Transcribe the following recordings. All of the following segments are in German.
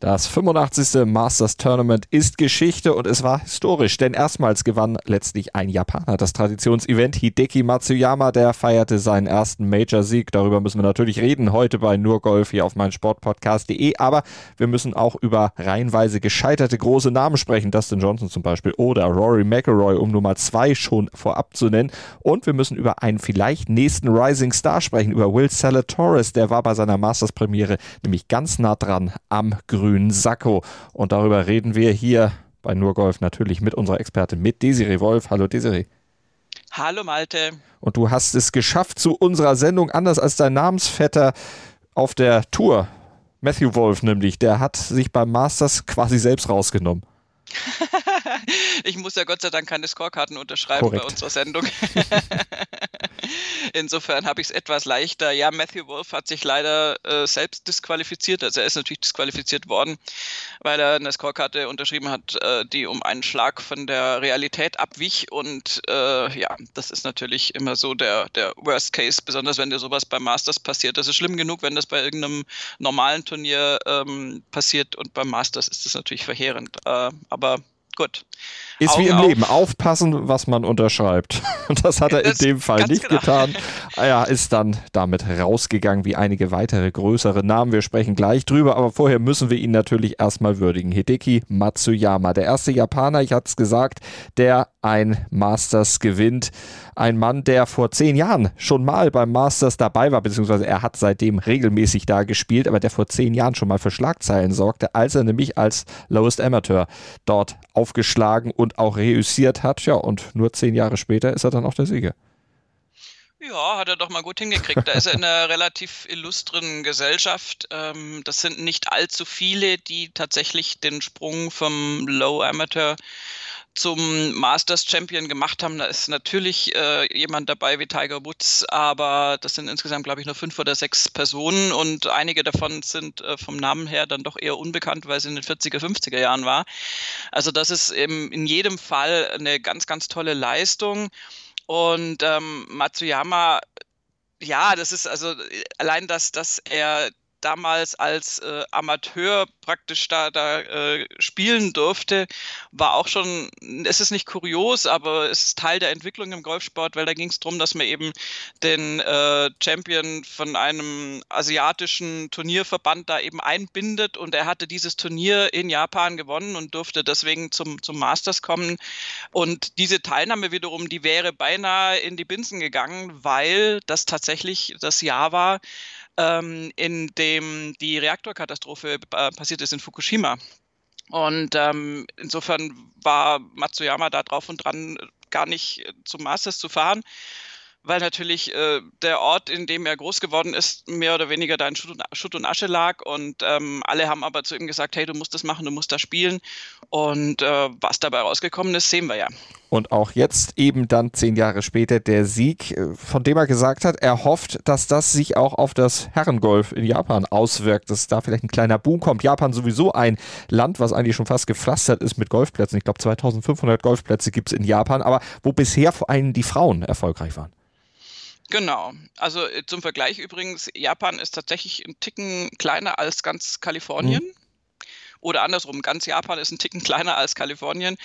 Das 85. Masters Tournament ist Geschichte und es war historisch, denn erstmals gewann letztlich ein Japaner das Traditionsevent. Hideki Matsuyama, der feierte seinen ersten Major-Sieg. Darüber müssen wir natürlich reden heute bei Nur Golf hier auf meinsportpodcast.de. Aber wir müssen auch über reihenweise gescheiterte große Namen sprechen. Dustin Johnson zum Beispiel oder Rory McIlroy, um nur mal zwei schon vorab zu nennen. Und wir müssen über einen vielleicht nächsten Rising Star sprechen, über Will Salatoris. Der war bei seiner Masters-Premiere nämlich ganz nah dran am Grün grünen Sakko. Und darüber reden wir hier bei Nurgolf natürlich mit unserer Expertin, mit Desiree Wolf. Hallo Desiree. Hallo Malte. Und du hast es geschafft zu unserer Sendung, anders als dein Namensvetter auf der Tour. Matthew Wolf nämlich, der hat sich beim Masters quasi selbst rausgenommen. ich muss ja Gott sei Dank keine Scorekarten unterschreiben Korrekt. bei unserer Sendung. Insofern habe ich es etwas leichter. Ja, Matthew Wolf hat sich leider äh, selbst disqualifiziert. Also er ist natürlich disqualifiziert worden, weil er eine Scorekarte unterschrieben hat, äh, die um einen Schlag von der Realität abwich. Und äh, ja, das ist natürlich immer so der, der Worst Case, besonders wenn dir sowas beim Masters passiert. Das ist schlimm genug, wenn das bei irgendeinem normalen Turnier ähm, passiert und beim Masters ist das natürlich verheerend. Äh, aber gut. Ist Augen wie im auf. Leben, aufpassen, was man unterschreibt. Und das hat er das in dem Fall nicht genau. getan. Er ist dann damit rausgegangen, wie einige weitere größere Namen. Wir sprechen gleich drüber, aber vorher müssen wir ihn natürlich erstmal würdigen. Hideki Matsuyama, der erste Japaner, ich hatte es gesagt, der ein Masters gewinnt. Ein Mann, der vor zehn Jahren schon mal beim Masters dabei war, beziehungsweise er hat seitdem regelmäßig da gespielt, aber der vor zehn Jahren schon mal für Schlagzeilen sorgte, als er nämlich als Lowest Amateur dort aufgeschlagen und auch reüssiert hat. Ja, und nur zehn Jahre später ist er dann auch der Sieger. Ja, hat er doch mal gut hingekriegt. Da ist er in einer relativ illustren Gesellschaft. Ähm, das sind nicht allzu viele, die tatsächlich den Sprung vom Low Amateur zum Masters Champion gemacht haben. Da ist natürlich äh, jemand dabei wie Tiger Woods, aber das sind insgesamt, glaube ich, nur fünf oder sechs Personen und einige davon sind äh, vom Namen her dann doch eher unbekannt, weil es in den 40er, 50er Jahren war. Also das ist im, in jedem Fall eine ganz, ganz tolle Leistung. Und ähm, Matsuyama ja, das ist also allein, dass, dass er damals als äh, Amateur praktisch da, da äh, spielen durfte, war auch schon, es ist nicht kurios, aber es ist Teil der Entwicklung im Golfsport, weil da ging es darum, dass man eben den äh, Champion von einem asiatischen Turnierverband da eben einbindet und er hatte dieses Turnier in Japan gewonnen und durfte deswegen zum, zum Masters kommen. Und diese Teilnahme wiederum, die wäre beinahe in die Binsen gegangen, weil das tatsächlich das Jahr war, ähm, in dem die Reaktorkatastrophe äh, passiert ist in Fukushima. Und ähm, insofern war Matsuyama da drauf und dran, gar nicht zum Masters zu fahren weil natürlich äh, der Ort, in dem er groß geworden ist, mehr oder weniger da in Schutt und, Asche lag. Und ähm, alle haben aber zu ihm gesagt, hey, du musst das machen, du musst da spielen. Und äh, was dabei rausgekommen ist, sehen wir ja. Und auch jetzt eben dann zehn Jahre später der Sieg, äh, von dem er gesagt hat, er hofft, dass das sich auch auf das Herrengolf in Japan auswirkt, dass da vielleicht ein kleiner Boom kommt. Japan sowieso ein Land, was eigentlich schon fast gepflastert ist mit Golfplätzen. Ich glaube, 2500 Golfplätze gibt es in Japan, aber wo bisher vor allem die Frauen erfolgreich waren. Genau. Also äh, zum Vergleich übrigens, Japan ist tatsächlich ein Ticken kleiner als ganz Kalifornien. Mhm. Oder andersrum, ganz Japan ist ein Ticken kleiner als Kalifornien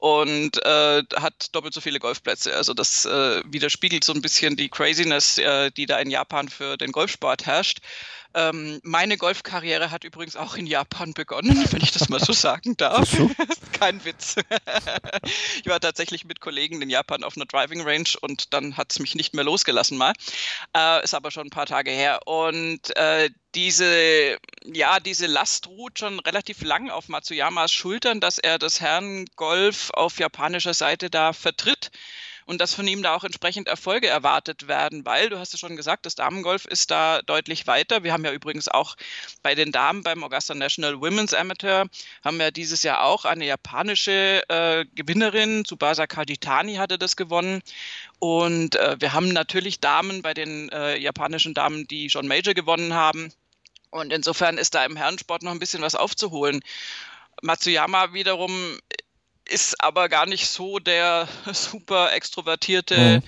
und äh, hat doppelt so viele Golfplätze. Also das äh, widerspiegelt so ein bisschen die Craziness, äh, die da in Japan für den Golfsport herrscht. Ähm, meine Golfkarriere hat übrigens auch in Japan begonnen, wenn ich das mal so sagen darf. Kein Witz. ich war tatsächlich mit Kollegen in Japan auf einer Driving Range und dann hat es mich nicht mehr losgelassen mal. Äh, ist aber schon ein paar Tage her. Und äh, diese, ja, diese Last ruht schon relativ lang auf Matsuyamas Schultern, dass er das Herrengolf auf japanischer Seite da vertritt und dass von ihm da auch entsprechend Erfolge erwartet werden, weil du hast es schon gesagt, das Damengolf ist da deutlich weiter. Wir haben ja übrigens auch bei den Damen beim Augusta National Women's Amateur haben wir dieses Jahr auch eine japanische äh, Gewinnerin, Tsubasa Kajitani hatte das gewonnen. Und äh, wir haben natürlich Damen bei den äh, japanischen Damen, die schon Major gewonnen haben. Und insofern ist da im Herrensport noch ein bisschen was aufzuholen. Matsuyama wiederum ist aber gar nicht so der super extrovertierte mhm.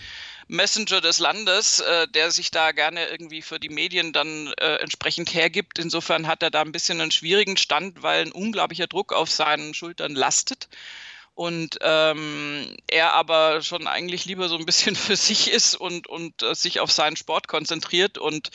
Messenger des Landes, äh, der sich da gerne irgendwie für die Medien dann äh, entsprechend hergibt. Insofern hat er da ein bisschen einen schwierigen Stand, weil ein unglaublicher Druck auf seinen Schultern lastet und ähm, er aber schon eigentlich lieber so ein bisschen für sich ist und, und äh, sich auf seinen Sport konzentriert und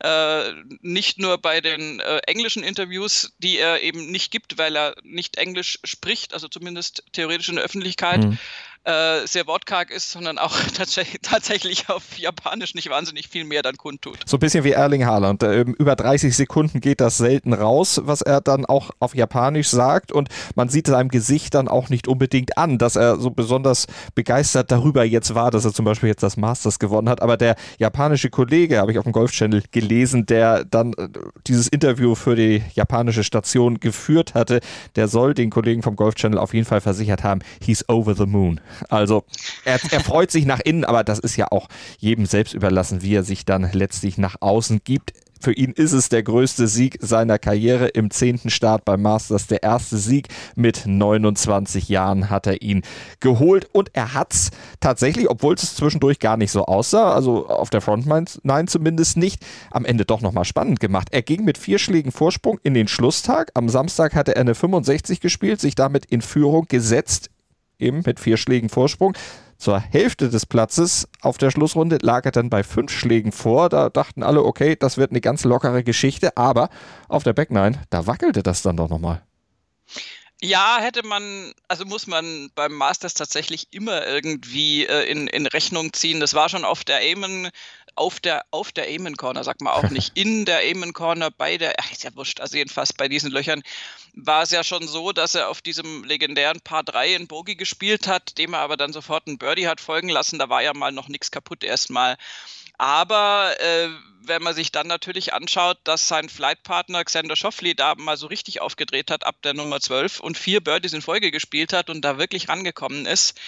äh, nicht nur bei den äh, englischen Interviews, die er eben nicht gibt, weil er nicht Englisch spricht, also zumindest theoretisch in der Öffentlichkeit, mhm äh, sehr wortkarg ist, sondern auch tatsächlich auf Japanisch nicht wahnsinnig viel mehr dann kundtut. So ein bisschen wie Erling Haaland. Äh, über 30 Sekunden geht das selten raus, was er dann auch auf Japanisch sagt und man sieht seinem Gesicht dann auch nicht unbedingt an, dass er so besonders begeistert darüber jetzt war, dass er zum Beispiel jetzt das Masters gewonnen hat. Aber der japanische Kollege, habe ich auf dem Golf Channel gelesen, der dann äh, dieses Interview für die japanische Station geführt hatte, der soll den Kollegen vom Golf Channel auf jeden Fall versichert haben, he's over the moon. Also er, er freut sich nach innen, aber das ist ja auch jedem selbst überlassen, wie er sich dann letztlich nach außen gibt. Für ihn ist es der größte Sieg seiner Karriere im zehnten Start beim Masters. Der erste Sieg mit 29 Jahren hat er ihn geholt und er hat es tatsächlich, obwohl es zwischendurch gar nicht so aussah, also auf der Frontline nein zumindest nicht, am Ende doch nochmal spannend gemacht. Er ging mit vier Schlägen Vorsprung in den Schlusstag. Am Samstag hatte er eine 65 gespielt, sich damit in Führung gesetzt eben mit vier Schlägen Vorsprung. Zur Hälfte des Platzes auf der Schlussrunde lag er dann bei fünf Schlägen vor. Da dachten alle, okay, das wird eine ganz lockere Geschichte, aber auf der Backnine, da wackelte das dann doch nochmal. Ja, hätte man, also muss man beim Masters tatsächlich immer irgendwie äh, in, in Rechnung ziehen. Das war schon auf der Amen auf der, auf der Amen Corner, sagt man auch nicht, in der Amen Corner, bei der, ach, ist ja wurscht, also jedenfalls bei diesen Löchern war es ja schon so, dass er auf diesem legendären Paar 3 in Bogie gespielt hat, dem er aber dann sofort ein Birdie hat folgen lassen. Da war ja mal noch nichts kaputt erstmal. Aber äh, wenn man sich dann natürlich anschaut, dass sein Flightpartner Xander Schoffley da mal so richtig aufgedreht hat ab der Nummer 12 und vier Birdies in Folge gespielt hat und da wirklich rangekommen ist,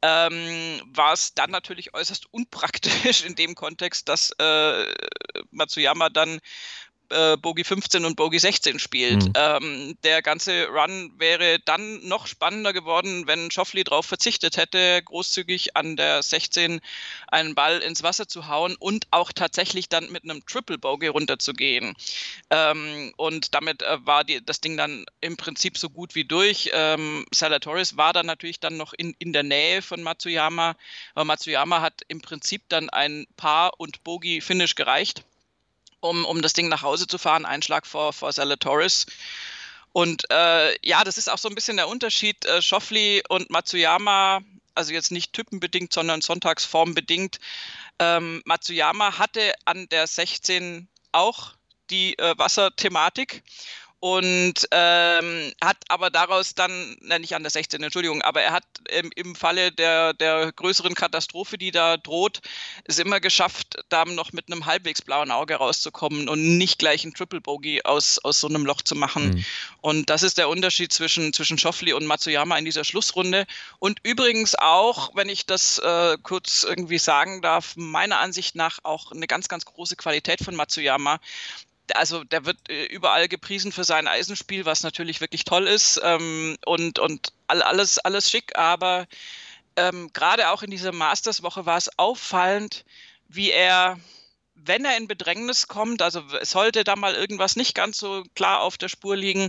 ähm, war es dann natürlich äußerst unpraktisch in dem Kontext, dass äh, Matsuyama dann äh, Bogie 15 und Bogie 16 spielt. Mhm. Ähm, der ganze Run wäre dann noch spannender geworden, wenn Schoffli darauf verzichtet hätte, großzügig an der 16 einen Ball ins Wasser zu hauen und auch tatsächlich dann mit einem Triple Bogey runterzugehen. Ähm, und damit äh, war die, das Ding dann im Prinzip so gut wie durch. Ähm, Salatoris war dann natürlich dann noch in, in der Nähe von Matsuyama, aber Matsuyama hat im Prinzip dann ein Paar- und Bogey-Finish gereicht um, um das Ding nach Hause zu fahren. Einschlag vor, vor Salatoris. Und äh, ja, das ist auch so ein bisschen der Unterschied. Äh, Schoffli und Matsuyama, also jetzt nicht typenbedingt, sondern sonntagsformbedingt. Ähm, Matsuyama hatte an der 16 auch die äh, Wasserthematik und ähm, hat aber daraus dann, na, nicht an der 16, Entschuldigung, aber er hat im, im Falle der, der größeren Katastrophe, die da droht, es immer geschafft, da noch mit einem halbwegs blauen Auge rauszukommen und nicht gleich ein Triple Bogey aus, aus so einem Loch zu machen. Mhm. Und das ist der Unterschied zwischen, zwischen Schoffli und Matsuyama in dieser Schlussrunde. Und übrigens auch, wenn ich das äh, kurz irgendwie sagen darf, meiner Ansicht nach auch eine ganz, ganz große Qualität von Matsuyama, also der wird äh, überall gepriesen für sein Eisenspiel, was natürlich wirklich toll ist ähm, und, und alles, alles schick, aber ähm, gerade auch in dieser Masters-Woche war es auffallend, wie er, wenn er in Bedrängnis kommt, also sollte da mal irgendwas nicht ganz so klar auf der Spur liegen,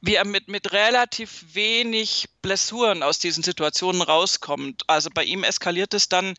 wie er mit, mit relativ wenig Blessuren aus diesen Situationen rauskommt. Also bei ihm eskaliert es dann,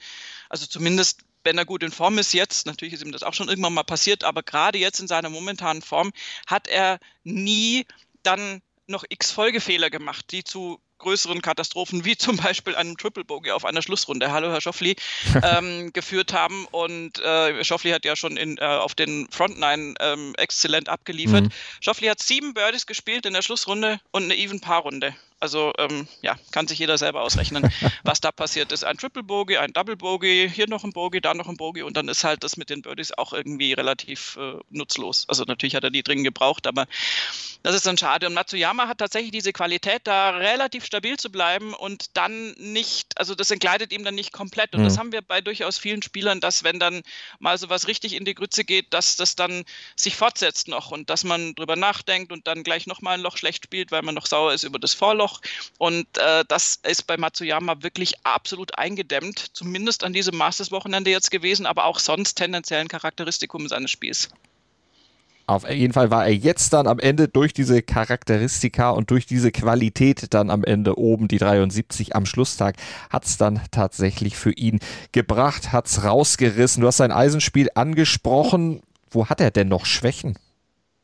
also zumindest wenn er gut in Form ist jetzt, natürlich ist ihm das auch schon irgendwann mal passiert, aber gerade jetzt in seiner momentanen Form hat er nie dann noch x Folgefehler gemacht, die zu größeren Katastrophen, wie zum Beispiel einem Triple Bogey auf einer Schlussrunde, hallo Herr Schoffli, ähm, geführt haben. Und äh, Schoffli hat ja schon in, äh, auf den Front Nine ähm, exzellent abgeliefert. Mhm. Schoffli hat sieben Birdies gespielt in der Schlussrunde und eine Even-Paar-Runde. Also ähm, ja, kann sich jeder selber ausrechnen, was da passiert ist. Ein Triple Bogey, ein Double Bogey, hier noch ein Bogey, da noch ein Bogey und dann ist halt das mit den Birdies auch irgendwie relativ äh, nutzlos. Also natürlich hat er die dringend gebraucht, aber das ist dann schade. Und Matsuyama hat tatsächlich diese Qualität, da relativ stabil zu bleiben und dann nicht, also das entgleitet ihm dann nicht komplett. Und mhm. das haben wir bei durchaus vielen Spielern, dass wenn dann mal sowas richtig in die Grütze geht, dass das dann sich fortsetzt noch und dass man drüber nachdenkt und dann gleich nochmal ein Loch schlecht spielt, weil man noch sauer ist über das Vorloch noch. Und äh, das ist bei Matsuyama wirklich absolut eingedämmt, zumindest an diesem Masters-Wochenende jetzt gewesen, aber auch sonst tendenziell ein Charakteristikum seines Spiels. Auf jeden Fall war er jetzt dann am Ende durch diese Charakteristika und durch diese Qualität dann am Ende oben die 73 am Schlusstag hat es dann tatsächlich für ihn gebracht, hat es rausgerissen. Du hast sein Eisenspiel angesprochen. Wo hat er denn noch Schwächen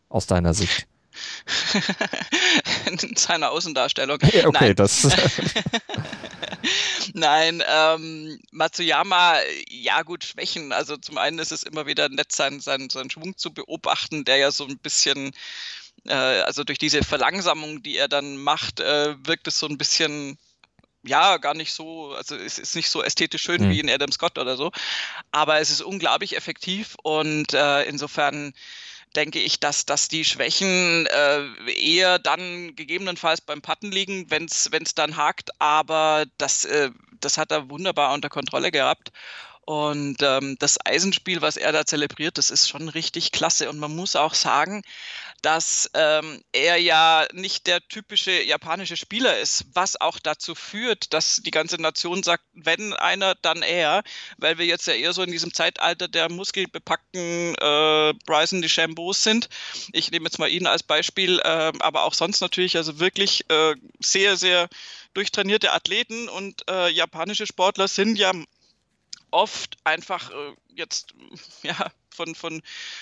aus deiner Sicht? in seiner Außendarstellung. okay, Nein. das. Nein, ähm, Matsuyama, ja gut, Schwächen. Also zum einen ist es immer wieder nett, seinen, seinen, seinen Schwung zu beobachten, der ja so ein bisschen, äh, also durch diese Verlangsamung, die er dann macht, äh, wirkt es so ein bisschen ja, gar nicht so, also es ist nicht so ästhetisch schön mhm. wie in Adam Scott oder so, aber es ist unglaublich effektiv und äh, insofern denke ich, dass, dass die Schwächen äh, eher dann gegebenenfalls beim Patten liegen, wenn es dann hakt. Aber das, äh, das hat er wunderbar unter Kontrolle gehabt. Und ähm, das Eisenspiel, was er da zelebriert, das ist schon richtig klasse. Und man muss auch sagen, dass ähm, er ja nicht der typische japanische Spieler ist, was auch dazu führt, dass die ganze Nation sagt, wenn einer, dann er, weil wir jetzt ja eher so in diesem Zeitalter der muskelbepackten äh, Bryson DeChambeau sind. Ich nehme jetzt mal ihn als Beispiel, äh, aber auch sonst natürlich, also wirklich äh, sehr, sehr durchtrainierte Athleten und äh, japanische Sportler sind ja oft einfach äh, jetzt ja von, von,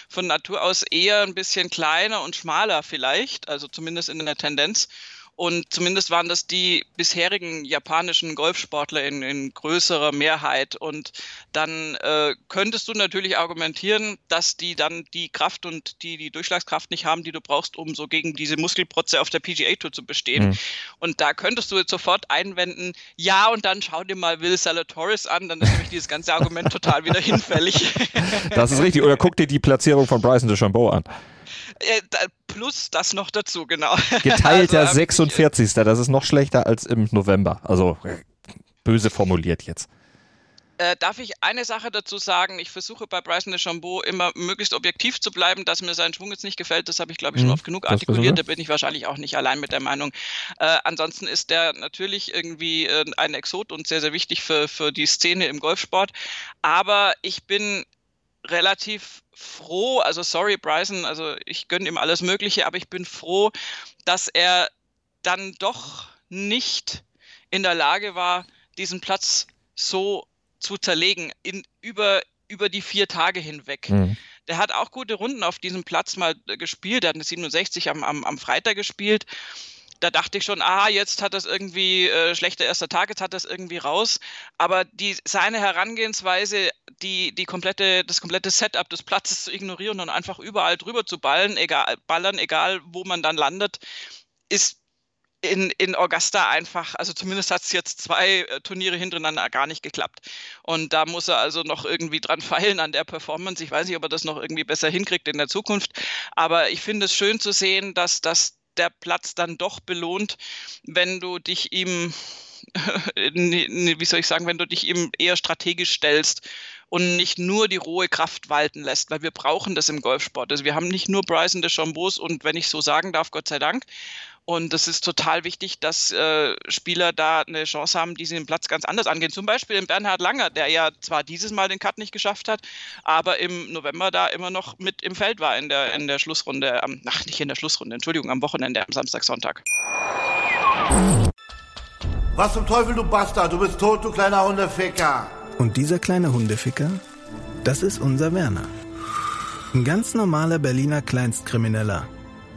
von Natur aus eher ein bisschen kleiner und schmaler vielleicht, also zumindest in der Tendenz. Und zumindest waren das die bisherigen japanischen Golfsportler in, in größerer Mehrheit. Und dann äh, könntest du natürlich argumentieren, dass die dann die Kraft und die, die Durchschlagskraft nicht haben, die du brauchst, um so gegen diese Muskelprotze auf der PGA Tour zu bestehen. Mhm. Und da könntest du jetzt sofort einwenden, ja, und dann schau dir mal Will Salatoris an, dann ist nämlich dieses ganze Argument total wieder hinfällig. Das ist richtig. Oder guck dir die Platzierung von Bryson DeChambeau an. Äh, plus das noch dazu, genau. Geteilter also, 46. Das ist noch schlechter als im November. Also böse formuliert jetzt. Äh, darf ich eine Sache dazu sagen? Ich versuche bei Bryson DeChambeau immer möglichst objektiv zu bleiben, dass mir sein Schwung jetzt nicht gefällt. Das habe ich, glaube ich, schon mhm, oft genug artikuliert. Da bin ich wahrscheinlich auch nicht allein mit der Meinung. Äh, ansonsten ist der natürlich irgendwie äh, ein Exot und sehr, sehr wichtig für, für die Szene im Golfsport. Aber ich bin relativ froh, also sorry Bryson, also ich gönne ihm alles Mögliche, aber ich bin froh, dass er dann doch nicht in der Lage war, diesen Platz so zu zerlegen in, über, über die vier Tage hinweg. Mhm. Der hat auch gute Runden auf diesem Platz mal gespielt. Er hat eine 67 am, am, am Freitag gespielt da dachte ich schon, ah, jetzt hat das irgendwie äh, schlechter erster Tag, jetzt hat das irgendwie raus. Aber die, seine Herangehensweise, die, die komplette, das komplette Setup des Platzes zu ignorieren und einfach überall drüber zu ballen, egal, ballern, egal wo man dann landet, ist in, in Augusta einfach, also zumindest hat es jetzt zwei äh, Turniere hintereinander gar nicht geklappt. Und da muss er also noch irgendwie dran feilen an der Performance. Ich weiß nicht, ob er das noch irgendwie besser hinkriegt in der Zukunft. Aber ich finde es schön zu sehen, dass, dass der Platz dann doch belohnt, wenn du dich ihm, wie soll ich sagen, wenn du dich ihm eher strategisch stellst und nicht nur die rohe Kraft walten lässt, weil wir brauchen das im Golfsport. Also wir haben nicht nur Bryson DeChambeau und wenn ich so sagen darf, Gott sei Dank, und es ist total wichtig, dass äh, Spieler da eine Chance haben, die sie den Platz ganz anders angehen. Zum Beispiel in Bernhard Langer, der ja zwar dieses Mal den Cut nicht geschafft hat, aber im November da immer noch mit im Feld war in der, in der Schlussrunde, am, ach nicht in der Schlussrunde, Entschuldigung, am Wochenende, am Samstag, Sonntag. Was zum Teufel, du Bastard, du bist tot, du kleiner Hundeficker. Und dieser kleine Hundeficker, das ist unser Werner. Ein ganz normaler Berliner Kleinstkrimineller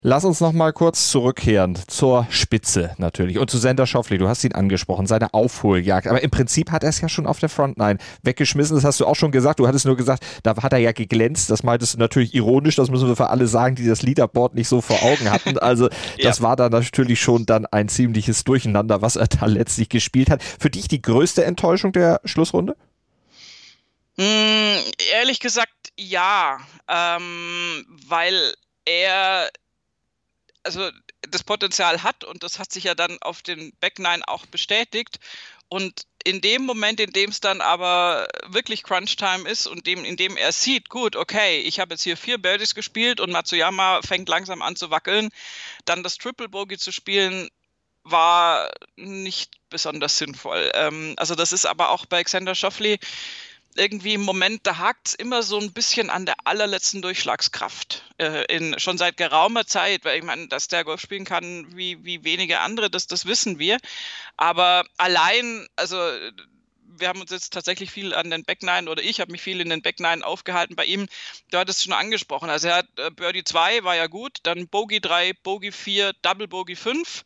Lass uns noch mal kurz zurückkehren zur Spitze natürlich und zu Sender Schoffley. Du hast ihn angesprochen, seine Aufholjagd. Aber im Prinzip hat er es ja schon auf der Frontline weggeschmissen. Das hast du auch schon gesagt. Du hattest nur gesagt, da hat er ja geglänzt. Das meintest du natürlich ironisch. Das müssen wir für alle sagen, die das Leaderboard nicht so vor Augen hatten. Also das ja. war da natürlich schon dann ein ziemliches Durcheinander, was er da letztlich gespielt hat. Für dich die größte Enttäuschung der Schlussrunde? Mm, ehrlich gesagt, ja, ähm, weil er also das Potenzial hat und das hat sich ja dann auf den Back Nine auch bestätigt. Und in dem Moment, in dem es dann aber wirklich Crunch-Time ist und dem, in dem er sieht, gut, okay, ich habe jetzt hier vier Birdies gespielt und Matsuyama fängt langsam an zu wackeln, dann das Triple Bogey zu spielen, war nicht besonders sinnvoll. Ähm, also das ist aber auch bei Xander Schoffley irgendwie im Moment, da hakt es immer so ein bisschen an der allerletzten Durchschlagskraft. Äh, in, schon seit geraumer Zeit, weil ich meine, dass der Golf spielen kann wie, wie wenige andere, das, das wissen wir. Aber allein, also wir haben uns jetzt tatsächlich viel an den Back Nine oder ich habe mich viel in den Back Nine aufgehalten bei ihm. Du hattest es schon angesprochen. Also er hat äh, Birdie 2 war ja gut, dann Bogey 3, Bogey 4, Double Bogey 5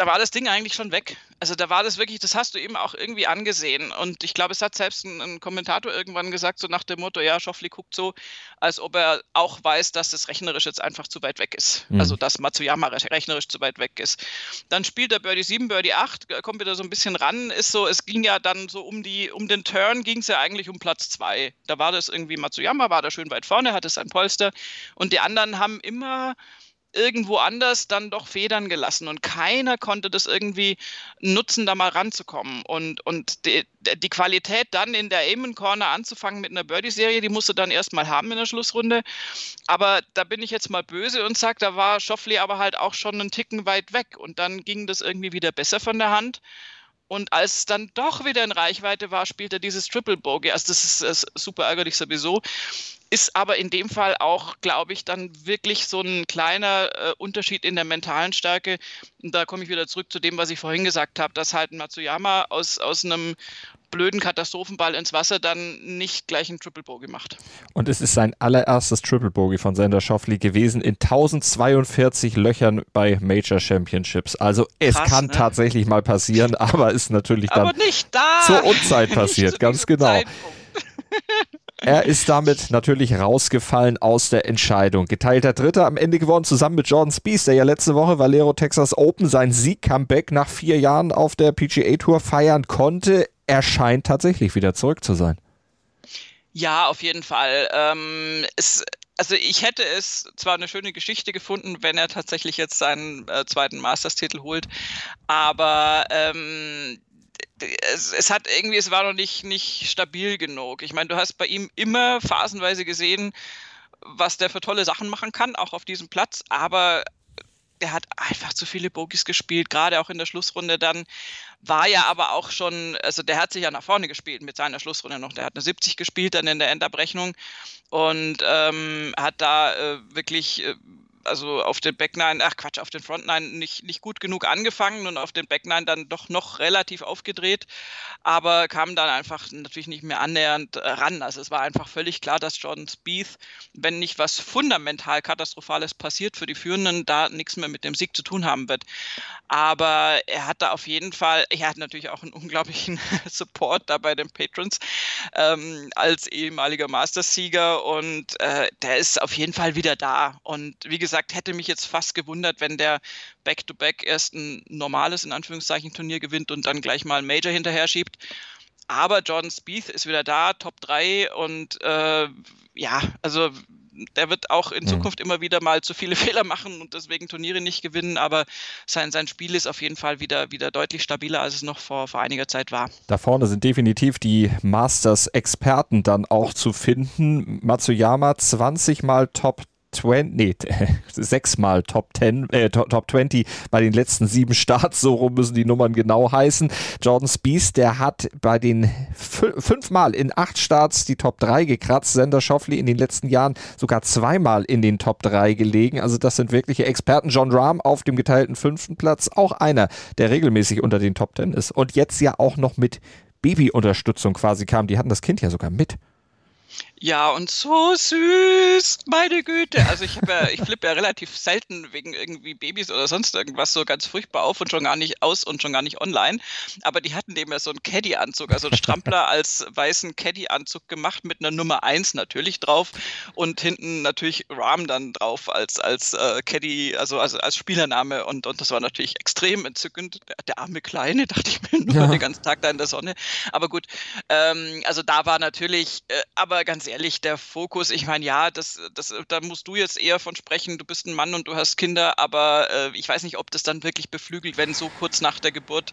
da war das Ding eigentlich schon weg. Also da war das wirklich, das hast du eben auch irgendwie angesehen. Und ich glaube, es hat selbst ein, ein, Kommentator irgendwann gesagt, so nach dem Motto, ja, Schoffli guckt so, als ob er auch weiß, dass das rechnerisch jetzt einfach zu weit weg ist. Mhm. Also dass Matsuyama rechnerisch zu weit weg ist. Dann spielt er Birdie 7, Birdie 8, kommt wieder so ein bisschen ran, ist so, es ging ja dann so um die, um den Turn ging es ja eigentlich um Platz 2. Da war das irgendwie, Matsuyama war da schön weit vorne, hatte sein Polster. Und die anderen haben immer irgendwo anders dann doch Federn gelassen und keiner konnte das irgendwie nutzen, da mal ranzukommen. Und, und die, die Qualität dann in der Amen Corner anzufangen mit einer Birdie-Serie, die musste dann erstmal haben in der Schlussrunde. Aber da bin ich jetzt mal böse und sage, da war Schoffli aber halt auch schon einen Ticken weit weg und dann ging das irgendwie wieder besser von der Hand. Und als es dann doch wieder in Reichweite war, spielt er dieses Triple Bogey. Also das ist, das ist super ärgerlich sowieso. Ist aber in dem Fall auch, glaube ich, dann wirklich so ein kleiner äh, Unterschied in der mentalen Stärke. Und da komme ich wieder zurück zu dem, was ich vorhin gesagt habe, dass halt Matsuyama aus, aus einem blöden Katastrophenball ins Wasser dann nicht gleich ein Triple Bogey macht. Und es ist sein allererstes Triple Bogey von Sander Schoffli gewesen in 1042 Löchern bei Major Championships. Also es Krass, kann ne? tatsächlich mal passieren, aber ist natürlich dann zur Unzeit passiert, ganz genau. Er ist damit natürlich rausgefallen aus der Entscheidung. Geteilter Dritter am Ende geworden, zusammen mit Jordan Spieth, der ja letzte Woche Valero Texas Open sein Sieg-Comeback nach vier Jahren auf der PGA Tour feiern konnte. Er scheint tatsächlich wieder zurück zu sein. Ja, auf jeden Fall. Ähm, es, also ich hätte es zwar eine schöne Geschichte gefunden, wenn er tatsächlich jetzt seinen äh, zweiten Masters-Titel holt, aber ähm, es, es, hat irgendwie, es war noch nicht, nicht stabil genug. Ich meine, du hast bei ihm immer phasenweise gesehen, was der für tolle Sachen machen kann, auch auf diesem Platz, aber der hat einfach zu viele Bogies gespielt, gerade auch in der Schlussrunde dann. War ja aber auch schon, also der hat sich ja nach vorne gespielt mit seiner Schlussrunde noch. Der hat eine 70 gespielt dann in der Endabrechnung und ähm, hat da äh, wirklich äh, also auf den Backnine, ach Quatsch, auf den Frontnine nicht, nicht gut genug angefangen und auf den Backnine dann doch noch relativ aufgedreht, aber kam dann einfach natürlich nicht mehr annähernd äh, ran. Also es war einfach völlig klar, dass Jordan Spieth, wenn nicht was fundamental Katastrophales passiert für die Führenden, da nichts mehr mit dem Sieg zu tun haben wird. Aber er hat da auf jeden Fall, er hat natürlich auch einen unglaublichen Support da bei den Patrons ähm, als ehemaliger Masters-Sieger und äh, der ist auf jeden Fall wieder da. Und wie gesagt, gesagt, hätte mich jetzt fast gewundert, wenn der Back-to-Back -back erst ein normales, in Anführungszeichen, Turnier gewinnt und dann gleich mal ein Major hinterher schiebt. Aber Jordan Spieth ist wieder da, Top 3 und äh, ja, also der wird auch in. Zukunft immer wieder mal zu viele Fehler machen und deswegen Turniere nicht gewinnen, aber sein, sein Spiel ist auf jeden Fall wieder, wieder deutlich stabiler, als es noch vor, vor einiger Zeit war. Da vorne sind definitiv die Masters-Experten dann auch zu finden. Matsuyama 20 Mal Top 20, nee, sechsmal Top 10, äh, Top 20 bei den letzten sieben Starts, so rum müssen die Nummern genau heißen. Jordan Spieth, der hat bei den fünfmal in acht Starts die Top 3 gekratzt. Sender Schoffley in den letzten Jahren sogar zweimal in den Top 3 gelegen. Also das sind wirkliche Experten. John Rahm auf dem geteilten fünften Platz, auch einer, der regelmäßig unter den Top 10 ist. Und jetzt ja auch noch mit Babyunterstützung quasi kam. Die hatten das Kind ja sogar mit. Ja, und so süß, meine Güte. Also ich ja, ich flippe ja relativ selten wegen irgendwie Babys oder sonst irgendwas so ganz furchtbar auf und schon gar nicht aus und schon gar nicht online. Aber die hatten dem ja so einen Caddy-Anzug, also einen Strampler als weißen Caddy-Anzug gemacht mit einer Nummer 1 natürlich drauf und hinten natürlich Ram dann drauf als, als äh, Caddy, also, also als Spielername und, und das war natürlich extrem entzückend. Der, der arme Kleine, dachte ich mir nur ja. den ganzen Tag da in der Sonne. Aber gut, ähm, also da war natürlich, äh, aber ganz ehrlich, der Fokus, ich meine, ja, das, das, da musst du jetzt eher von sprechen, du bist ein Mann und du hast Kinder, aber äh, ich weiß nicht, ob das dann wirklich beflügelt, wenn so kurz nach der Geburt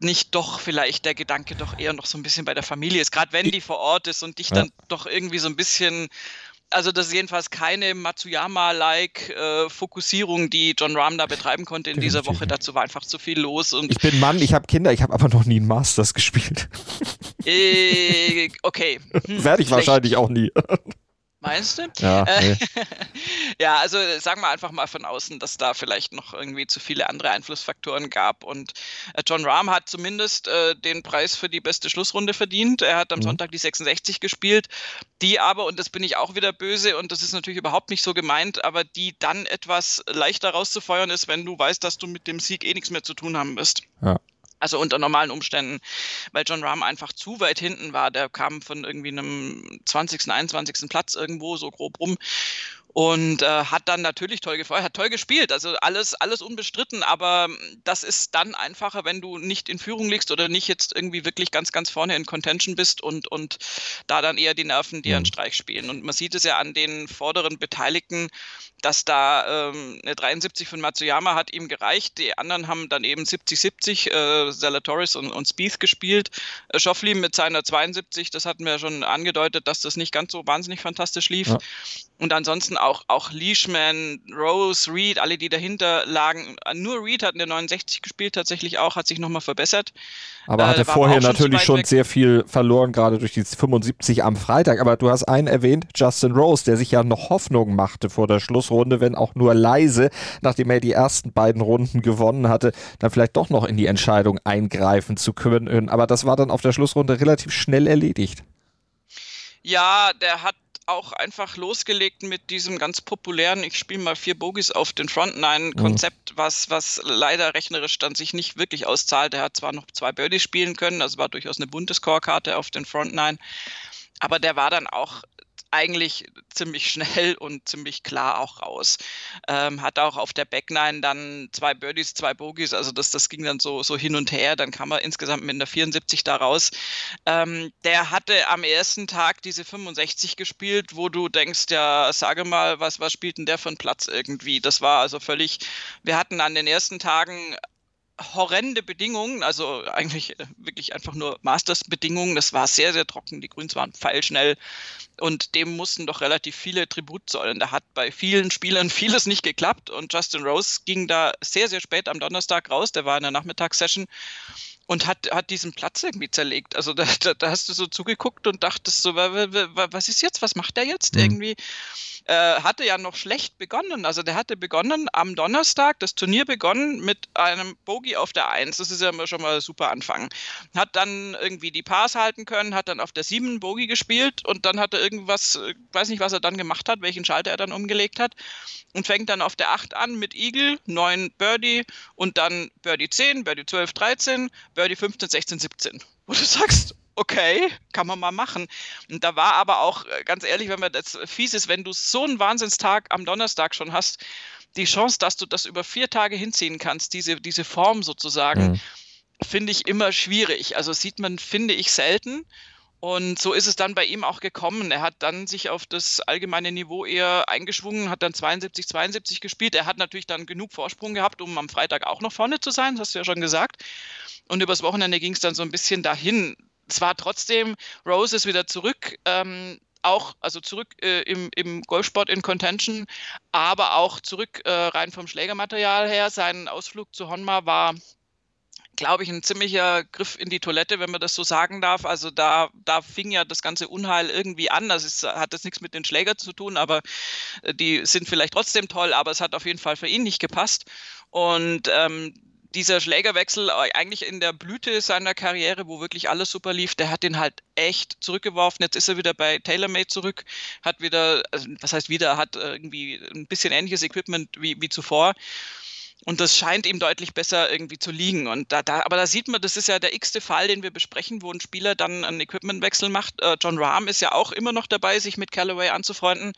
nicht doch vielleicht der Gedanke doch eher noch so ein bisschen bei der Familie ist, gerade wenn die vor Ort ist und dich ja. dann doch irgendwie so ein bisschen also das ist jedenfalls keine Matsuyama-like äh, Fokussierung, die John Rahm da betreiben konnte in Definitiv. dieser Woche. Dazu war einfach zu viel los. Und ich bin Mann, ich habe Kinder, ich habe aber noch nie ein Masters gespielt. Äh, okay. Hm, Werde ich wahrscheinlich auch nie. Meinst du? Ja, nee. ja, also sagen wir einfach mal von außen, dass da vielleicht noch irgendwie zu viele andere Einflussfaktoren gab. Und äh, John Rahm hat zumindest äh, den Preis für die beste Schlussrunde verdient. Er hat am mhm. Sonntag die 66 gespielt, die aber, und das bin ich auch wieder böse, und das ist natürlich überhaupt nicht so gemeint, aber die dann etwas leichter rauszufeuern ist, wenn du weißt, dass du mit dem Sieg eh nichts mehr zu tun haben wirst. Ja. Also unter normalen Umständen, weil John Rahm einfach zu weit hinten war. Der kam von irgendwie einem 20., 21. Platz irgendwo so grob rum und äh, hat dann natürlich toll gefeuert, hat toll gespielt, also alles, alles unbestritten, aber das ist dann einfacher, wenn du nicht in Führung liegst oder nicht jetzt irgendwie wirklich ganz, ganz vorne in Contention bist und, und da dann eher die Nerven dir einen. Streich spielen. Und man sieht es ja an den vorderen Beteiligten, dass da ähm, eine 73 von Matsuyama hat ihm gereicht. Die anderen haben dann eben 70-70, äh, Zalatoris und, und Spieth gespielt. Äh, Schoffli mit seiner 72, das hatten wir schon angedeutet, dass das nicht ganz so wahnsinnig fantastisch lief. Ja. Und ansonsten auch, auch Leishman, Rose, Reed, alle, die dahinter lagen. Nur Reed hat eine 69 gespielt, tatsächlich auch, hat sich nochmal verbessert. Aber äh, hatte vorher natürlich schon weg. sehr viel verloren, gerade durch die 75 am Freitag. Aber du hast einen erwähnt, Justin Rose, der sich ja noch Hoffnung machte vor der Schlussrunde, wenn auch nur leise, nachdem er die ersten beiden Runden gewonnen hatte, dann vielleicht doch noch in die Entscheidung eingreifen zu können. Aber das war dann auf der Schlussrunde relativ schnell erledigt. Ja, der hat auch einfach losgelegt mit diesem ganz populären, ich spiele mal vier Bogies auf den Front Nine Konzept, mhm. was, was leider rechnerisch dann sich nicht wirklich auszahlt. Er hat zwar noch zwei Birdies spielen können, also war durchaus eine bunte Scorekarte auf den Front Nine, aber der war dann auch eigentlich ziemlich schnell und ziemlich klar auch raus. Ähm, hat auch auf der Backline dann zwei Birdies, zwei Bogies, also das, das ging dann so, so hin und her. Dann kam er insgesamt mit einer 74 da raus. Ähm, der hatte am ersten Tag diese 65 gespielt, wo du denkst, ja, sage mal, was, was spielt denn der für einen Platz irgendwie? Das war also völlig, wir hatten an den ersten Tagen horrende Bedingungen, also eigentlich äh, wirklich einfach nur Masters-Bedingungen. Das war sehr, sehr trocken. Die Grüns waren pfeilschnell und dem mussten doch relativ viele Tribut zollen. Da hat bei vielen Spielern vieles nicht geklappt und Justin Rose ging da sehr, sehr spät am Donnerstag raus. Der war in der Nachmittagssession und hat, hat diesen Platz irgendwie zerlegt. Also da, da, da hast du so zugeguckt und dachtest so, was ist jetzt, was macht der jetzt mhm. irgendwie? Äh, hatte ja noch schlecht begonnen. Also der hatte begonnen am Donnerstag, das Turnier begonnen mit einem Bogey auf der 1. Das ist ja immer schon mal super Anfang. Hat dann irgendwie die Pars halten können, hat dann auf der 7 Bogey gespielt und dann hat er irgendwas, äh, weiß nicht, was er dann gemacht hat, welchen Schalter er dann umgelegt hat und fängt dann auf der 8 an mit Eagle, 9 Birdie und dann Birdie 10, Birdie 12, 13, Birdie 15, 16, 17. Wo du sagst, okay, kann man mal machen. Und da war aber auch, äh, ganz ehrlich, wenn man das fies ist, wenn du so einen Wahnsinnstag am Donnerstag schon hast, die Chance, dass du das über vier Tage hinziehen kannst, diese, diese Form sozusagen, mhm. finde ich immer schwierig. Also sieht man, finde ich, selten. Und so ist es dann bei ihm auch gekommen. Er hat dann sich auf das allgemeine Niveau eher eingeschwungen, hat dann 72, 72 gespielt. Er hat natürlich dann genug Vorsprung gehabt, um am Freitag auch noch vorne zu sein, das hast du ja schon gesagt. Und übers Wochenende ging es dann so ein bisschen dahin zwar trotzdem, Rose ist wieder zurück. Ähm, auch, also zurück äh, im, im Golfsport in Contention, aber auch zurück äh, rein vom Schlägermaterial her. Sein Ausflug zu Honma war, glaube ich, ein ziemlicher Griff in die Toilette, wenn man das so sagen darf. Also da, da fing ja das ganze Unheil irgendwie an. Das ist, hat das nichts mit den Schlägern zu tun, aber äh, die sind vielleicht trotzdem toll, aber es hat auf jeden Fall für ihn nicht gepasst. Und ähm, dieser Schlägerwechsel äh, eigentlich in der Blüte seiner Karriere, wo wirklich alles super lief, der hat den halt echt zurückgeworfen. Jetzt ist er wieder bei TaylorMade zurück, hat wieder, also was heißt wieder, hat irgendwie ein bisschen ähnliches Equipment wie, wie zuvor. Und das scheint ihm deutlich besser irgendwie zu liegen. Und da, da, aber da sieht man, das ist ja der x-te Fall, den wir besprechen, wo ein Spieler dann einen Equipmentwechsel macht. Äh, John Rahm ist ja auch immer noch dabei, sich mit Callaway anzufreunden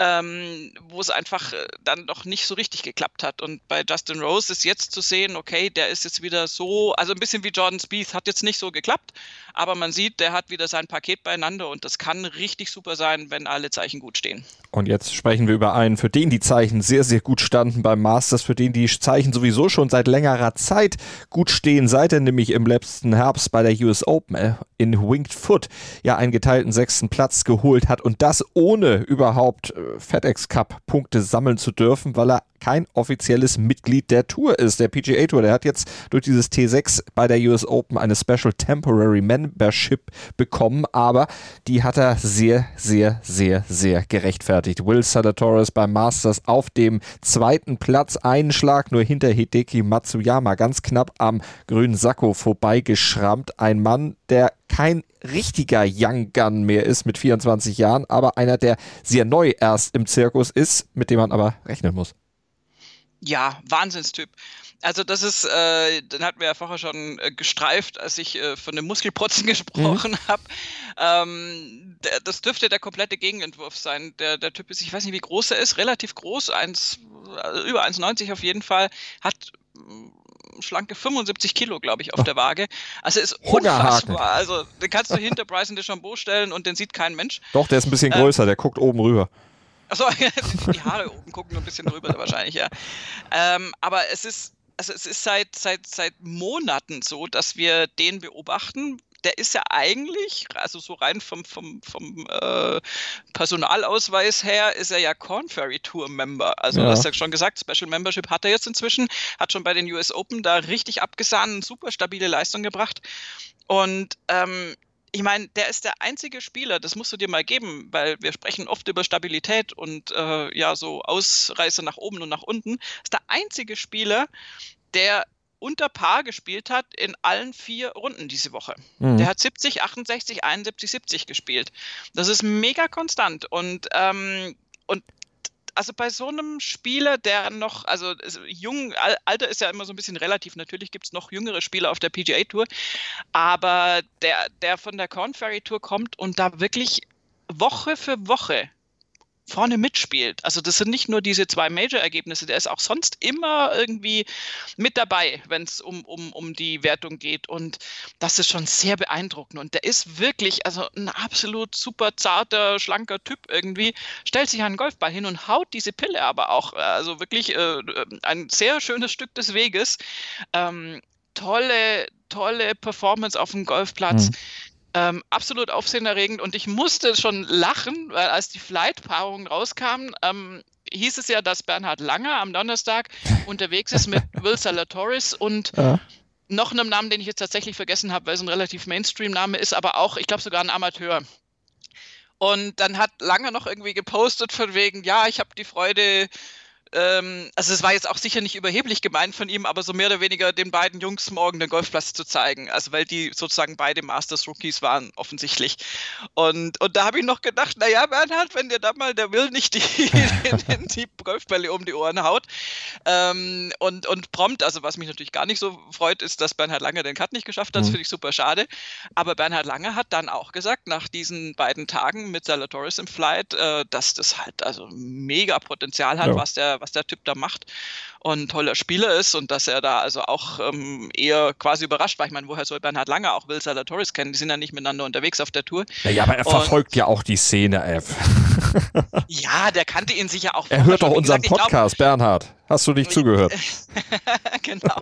ähm, wo es einfach äh, dann doch nicht so richtig geklappt hat. Und bei Justin Rose ist jetzt zu sehen, okay, der ist jetzt wieder so, also ein bisschen wie Jordan Spieth, hat jetzt nicht so geklappt, aber man sieht, der hat wieder sein Paket beieinander und das kann richtig super sein, wenn alle Zeichen gut stehen. Und jetzt sprechen wir über einen, für den die Zeichen sehr, sehr gut standen beim Masters, für den die Zeichen sowieso schon seit längerer Zeit gut stehen, seit er nämlich im letzten Herbst bei der US Open äh, in Winged Foot ja einen geteilten sechsten Platz geholt hat und das ohne überhaupt äh, FedEx Cup Punkte sammeln zu dürfen, weil er kein offizielles Mitglied der Tour ist, der PGA Tour. Der hat jetzt durch dieses T6 bei der US Open eine Special Temporary Membership bekommen, aber die hat er sehr, sehr, sehr, sehr gerechtfertigt. Will Salatoris beim Masters auf dem zweiten Platz, einen Schlag nur hinter Hideki Matsuyama, ganz knapp am grünen Sakko vorbeigeschrammt. Ein Mann, der kein richtiger Young Gun mehr ist mit 24 Jahren, aber einer, der sehr neu erst im Zirkus ist, mit dem man aber rechnen muss. Ja, Wahnsinnstyp. Also das ist, äh, dann hatten wir ja vorher schon äh, gestreift, als ich äh, von dem Muskelprotzen gesprochen mhm. habe. Ähm, das dürfte der komplette Gegenentwurf sein. Der, der Typ ist, ich weiß nicht, wie groß er ist, relativ groß, 1, also über 1,90 auf jeden Fall, hat schlanke 75 Kilo, glaube ich, auf der Waage. Also ist unfassbar. Also den kannst du hinter Bryson DeChambeau stellen und den sieht kein Mensch. Doch, der ist ein bisschen ähm, größer, der guckt oben rüber. Achso, die Haare oben gucken ein bisschen drüber wahrscheinlich, ja. Ähm, aber es ist, also es ist seit, seit, seit Monaten so, dass wir den beobachten, der ist ja eigentlich, also so rein vom, vom, vom äh, Personalausweis her, ist er ja Corn Ferry Tour Member. Also, ja. du hast ja schon gesagt, Special Membership hat er jetzt inzwischen, hat schon bei den US Open da richtig abgesahnt, super stabile Leistung gebracht. Und ähm, ich meine, der ist der einzige Spieler, das musst du dir mal geben, weil wir sprechen oft über Stabilität und äh, ja, so Ausreißer nach oben und nach unten. Ist der einzige Spieler, der unter Paar gespielt hat in allen vier Runden diese Woche. Mhm. Der hat 70, 68, 71, 70 gespielt. Das ist mega konstant und, ähm, und also bei so einem Spieler, der noch, also jung, Alter ist ja immer so ein bisschen relativ, natürlich gibt es noch jüngere Spieler auf der PGA Tour, aber der, der von der Corn Ferry Tour kommt und da wirklich Woche für Woche vorne mitspielt. Also das sind nicht nur diese zwei Major-Ergebnisse, der ist auch sonst immer irgendwie mit dabei, wenn es um, um, um die Wertung geht. Und das ist schon sehr beeindruckend. Und der ist wirklich, also ein absolut super zarter, schlanker Typ irgendwie, stellt sich einen Golfball hin und haut diese Pille aber auch. Also wirklich äh, ein sehr schönes Stück des Weges. Ähm, tolle, tolle Performance auf dem Golfplatz. Mhm. Ähm, absolut aufsehenerregend und ich musste schon lachen, weil als die Flight-Paarungen rauskamen, ähm, hieß es ja, dass Bernhard Langer am Donnerstag unterwegs ist mit Will Salatoris und ja. noch einem Namen, den ich jetzt tatsächlich vergessen habe, weil es ein relativ Mainstream-Name ist, aber auch, ich glaube sogar ein Amateur. Und dann hat Langer noch irgendwie gepostet von wegen, ja, ich habe die Freude, ähm, also es war jetzt auch sicher nicht überheblich gemeint von ihm, aber so mehr oder weniger den beiden Jungs morgen den Golfplatz zu zeigen. Also weil die sozusagen beide Masters Rookies waren, offensichtlich. Und, und da habe ich noch gedacht, naja, Bernhard, wenn dir da mal der Will nicht die, die, die Golfbälle um die Ohren haut ähm, und, und prompt, also was mich natürlich gar nicht so freut, ist, dass Bernhard Lange den Cut nicht geschafft hat. Das mhm. finde ich super schade. Aber Bernhard Lange hat dann auch gesagt, nach diesen beiden Tagen mit Salatoris im Flight, äh, dass das halt also mega Potenzial hat, ja. was der was der Typ da macht und ein toller Spieler ist und dass er da also auch ähm, eher quasi überrascht war. Ich meine, woher soll Bernhard Lange auch Will Salatoris kennen? Die sind ja nicht miteinander unterwegs auf der Tour. Ja, aber er und, verfolgt ja auch die Szene, F. ja, der kannte ihn sicher auch. Er hört doch unseren gesagt, Podcast, glaub, Bernhard. Hast du nicht zugehört? genau.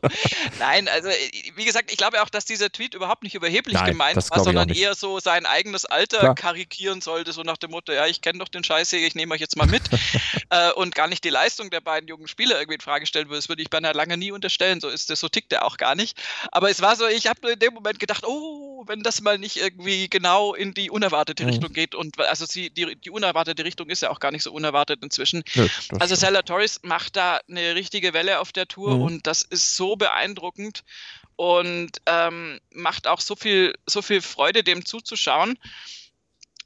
Nein, also wie gesagt, ich glaube auch, dass dieser Tweet überhaupt nicht überheblich Nein, gemeint war, sondern eher so sein eigenes Alter Klar. karikieren sollte, so nach dem Motto, ja, ich kenne doch den Scheiß hier, ich nehme euch jetzt mal mit äh, und gar nicht die Leistung der beiden jungen Spieler irgendwie in Frage stellen würde. Das würde ich Bernhard lange nie unterstellen, so ist das, so tickt er auch gar nicht. Aber es war so, ich habe in dem Moment gedacht, oh, wenn das mal nicht irgendwie genau in die unerwartete mhm. Richtung geht und also sie, die, die unerwartete Richtung ist ja auch gar nicht so unerwartet inzwischen. Nö, also Torres macht da eine eine richtige Welle auf der Tour mhm. und das ist so beeindruckend und ähm, macht auch so viel, so viel Freude, dem zuzuschauen.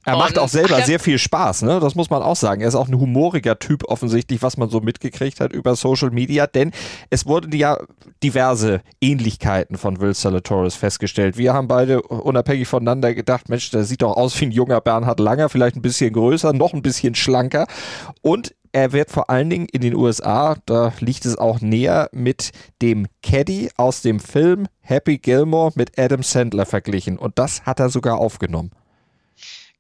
Er macht auch selber sehr viel Spaß, ne? Das muss man auch sagen. Er ist auch ein humoriger Typ offensichtlich, was man so mitgekriegt hat über Social Media, denn es wurden ja diverse Ähnlichkeiten von Will Salatoris festgestellt. Wir haben beide unabhängig voneinander gedacht, Mensch, der sieht doch aus wie ein junger Bernhard Langer, vielleicht ein bisschen größer, noch ein bisschen schlanker und er wird vor allen Dingen in den USA, da liegt es auch näher, mit dem Caddy aus dem Film Happy Gilmore mit Adam Sandler verglichen. Und das hat er sogar aufgenommen.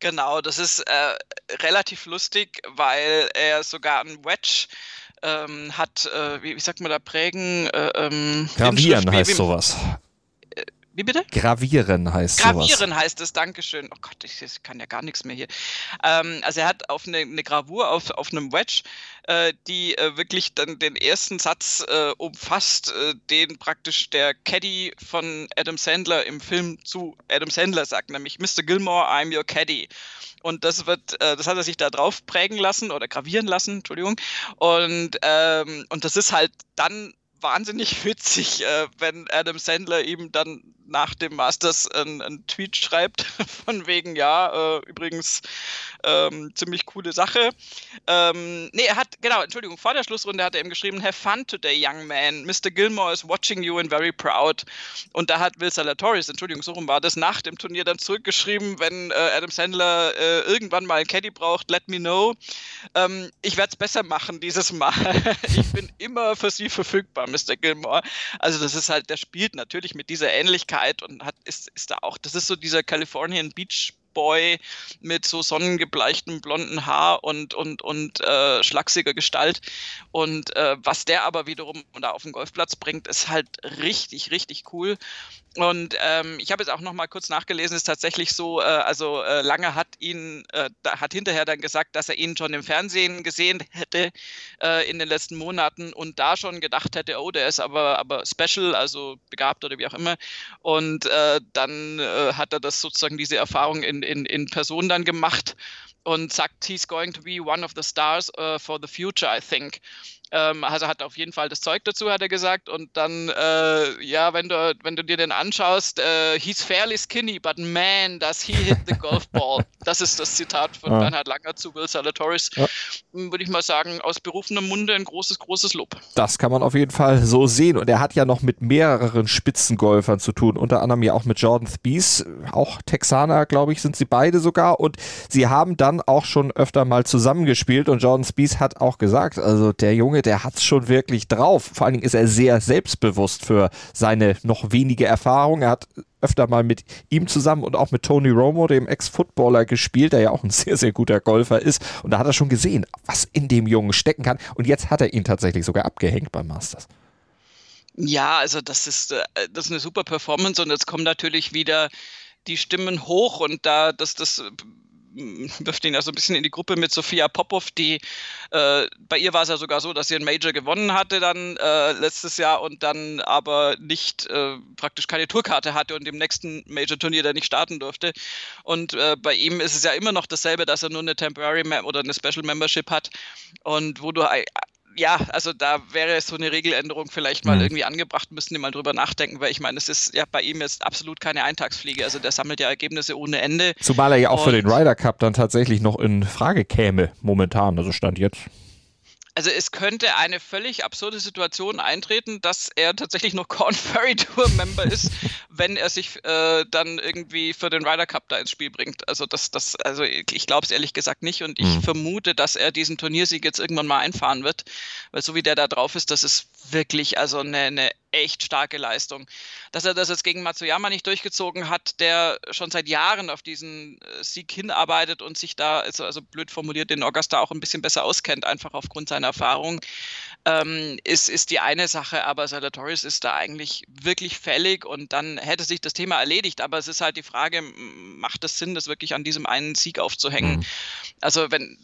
Genau, das ist äh, relativ lustig, weil er sogar ein Wedge ähm, hat, äh, wie, wie, sagt man da, prägen. Äh, ähm, Gravieren heißt sowas. Wie bitte? Gravieren heißt Gravieren sowas. heißt es, Dankeschön. Oh Gott, ich, ich kann ja gar nichts mehr hier. Ähm, also er hat auf eine, eine Gravur auf, auf einem Wedge, äh, die äh, wirklich dann den ersten Satz äh, umfasst, äh, den praktisch der Caddy von Adam Sandler im Film zu Adam Sandler sagt, nämlich Mr. Gilmore, I'm your Caddy. Und das wird, äh, das hat er sich da drauf prägen lassen oder gravieren lassen, Entschuldigung. Und, ähm, und das ist halt dann wahnsinnig witzig, äh, wenn Adam Sandler ihm dann nach dem Masters einen Tweet schreibt, von wegen, ja, äh, übrigens ähm, ziemlich coole Sache. Ähm, nee, er hat, genau, Entschuldigung, vor der Schlussrunde hat er ihm geschrieben, have fun today, young man. Mr. Gilmore is watching you and very proud. Und da hat Will Salatoris, Entschuldigung, so rum war das, nach dem Turnier dann zurückgeschrieben, wenn äh, Adam Sandler äh, irgendwann mal ein Caddy braucht, let me know. Ähm, ich werde es besser machen dieses Mal. ich bin immer für Sie verfügbar, Mr. Gilmore. Also das ist halt, der spielt natürlich mit dieser Ähnlichkeit und hat, ist, ist da auch, das ist so dieser Californian Beach Boy mit so sonnengebleichtem blonden Haar und, und, und äh, schlachsiger Gestalt. Und äh, was der aber wiederum da auf den Golfplatz bringt, ist halt richtig, richtig cool. Und ähm, ich habe jetzt auch noch mal kurz nachgelesen, ist tatsächlich so, äh, also äh, Lange hat ihn, äh, hat hinterher dann gesagt, dass er ihn schon im Fernsehen gesehen hätte äh, in den letzten Monaten und da schon gedacht hätte, oh, der ist aber, aber special, also begabt oder wie auch immer. Und äh, dann äh, hat er das sozusagen diese Erfahrung in, in, in Person dann gemacht und sagt, he's going to be one of the stars for the future, I think. Ähm, also hat auf jeden Fall das Zeug dazu, hat er gesagt. Und dann, äh, ja, wenn du, wenn du dir den anschaust, äh, he's fairly skinny, but man, does he hit the golf ball. Das ist das Zitat von ja. Bernhard Langer zu Will Salatoris. Ja. Würde ich mal sagen, aus berufenem Munde ein großes, großes Lob. Das kann man auf jeden Fall so sehen. Und er hat ja noch mit mehreren Spitzengolfern zu tun, unter anderem ja auch mit Jordan Spieth, auch Texaner, glaube ich, sind sie beide sogar. Und sie haben dann auch schon öfter mal zusammengespielt. Und Jordan Spieth hat auch gesagt, also der Junge, der hat es schon wirklich drauf. Vor allen Dingen ist er sehr selbstbewusst für seine noch wenige Erfahrung. Er hat öfter mal mit ihm zusammen und auch mit Tony Romo, dem Ex-Footballer, gespielt, der ja auch ein sehr, sehr guter Golfer ist. Und da hat er schon gesehen, was in dem Jungen stecken kann. Und jetzt hat er ihn tatsächlich sogar abgehängt beim Masters. Ja, also das ist, äh, das ist eine super Performance und jetzt kommen natürlich wieder die Stimmen hoch und da, dass das wirft ihn ja so ein bisschen in die Gruppe mit Sophia Popov, die äh, bei ihr war es ja sogar so, dass sie ein Major gewonnen hatte dann äh, letztes Jahr und dann aber nicht äh, praktisch keine Tourkarte hatte und im nächsten Major-Turnier dann nicht starten durfte. Und äh, bei ihm ist es ja immer noch dasselbe, dass er nur eine Temporary Mem oder eine Special Membership hat und wo du ja, also da wäre so eine Regeländerung vielleicht mal mhm. irgendwie angebracht, müssen die mal drüber nachdenken, weil ich meine, es ist ja bei ihm jetzt absolut keine Eintagsfliege. Also der sammelt ja Ergebnisse ohne Ende. Zumal er ja auch Und für den Ryder Cup dann tatsächlich noch in Frage käme, momentan, also Stand jetzt. Also es könnte eine völlig absurde Situation eintreten, dass er tatsächlich noch Corn Ferry Tour Member ist, wenn er sich äh, dann irgendwie für den Ryder Cup da ins Spiel bringt. Also das, das, also ich glaube es ehrlich gesagt nicht und ich mhm. vermute, dass er diesen Turniersieg jetzt irgendwann mal einfahren wird, weil so wie der da drauf ist, das ist wirklich also eine, eine echt starke Leistung. Dass er das jetzt gegen Matsuyama nicht durchgezogen hat, der schon seit Jahren auf diesen äh, Sieg hinarbeitet und sich da, also, also blöd formuliert, den Augusta auch ein bisschen besser auskennt, einfach aufgrund seiner Erfahrung, ähm, ist, ist die eine Sache. Aber Salatoris ist da eigentlich wirklich fällig und dann hätte sich das Thema erledigt. Aber es ist halt die Frage, macht es Sinn, das wirklich an diesem einen Sieg aufzuhängen? Mhm. Also wenn,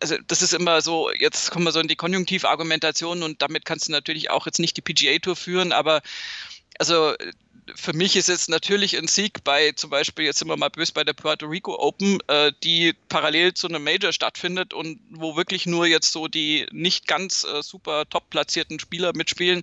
also das ist immer so, jetzt kommen wir so in die Konjunktivargumentation und damit kannst du natürlich auch jetzt nicht die PGA Tour führen, aber also für mich ist jetzt natürlich ein Sieg bei zum Beispiel, jetzt sind wir mal böse bei der Puerto Rico Open, äh, die parallel zu einem Major stattfindet und wo wirklich nur jetzt so die nicht ganz äh, super top platzierten Spieler mitspielen,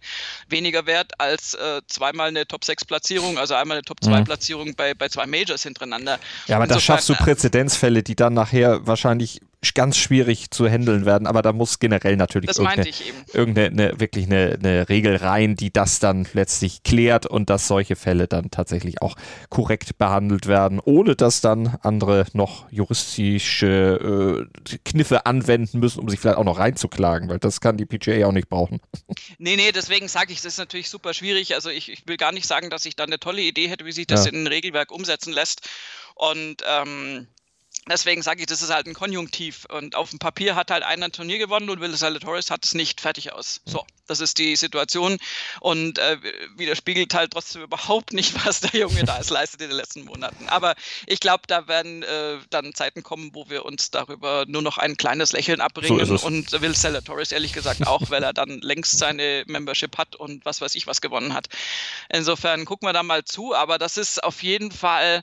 weniger wert als äh, zweimal eine Top 6 Platzierung, also einmal eine Top 2 mhm. Platzierung bei, bei zwei Majors hintereinander. Ja, aber da schaffst du äh, Präzedenzfälle, die dann nachher wahrscheinlich ganz schwierig zu handeln werden, aber da muss generell natürlich irgendeine, irgendeine wirklich eine, eine, Regel rein, die das dann letztlich klärt und dass solche Fälle dann tatsächlich auch korrekt behandelt werden, ohne dass dann andere noch juristische äh, Kniffe anwenden müssen, um sich vielleicht auch noch reinzuklagen, weil das kann die PGA auch nicht brauchen. Nee, nee, deswegen sage ich, das ist natürlich super schwierig. Also ich, ich will gar nicht sagen, dass ich da eine tolle Idee hätte, wie sich das ja. in ein Regelwerk umsetzen lässt. Und ähm, Deswegen sage ich, das ist halt ein Konjunktiv. Und auf dem Papier hat halt einer ein Turnier gewonnen und Will Torres hat es nicht fertig aus. So, das ist die Situation und äh, widerspiegelt halt trotzdem überhaupt nicht, was der Junge da es leistet in den letzten Monaten. Aber ich glaube, da werden äh, dann Zeiten kommen, wo wir uns darüber nur noch ein kleines Lächeln abbringen. So und Will Torres ehrlich gesagt auch, weil er dann längst seine Membership hat und was weiß ich was gewonnen hat. Insofern gucken wir da mal zu. Aber das ist auf jeden Fall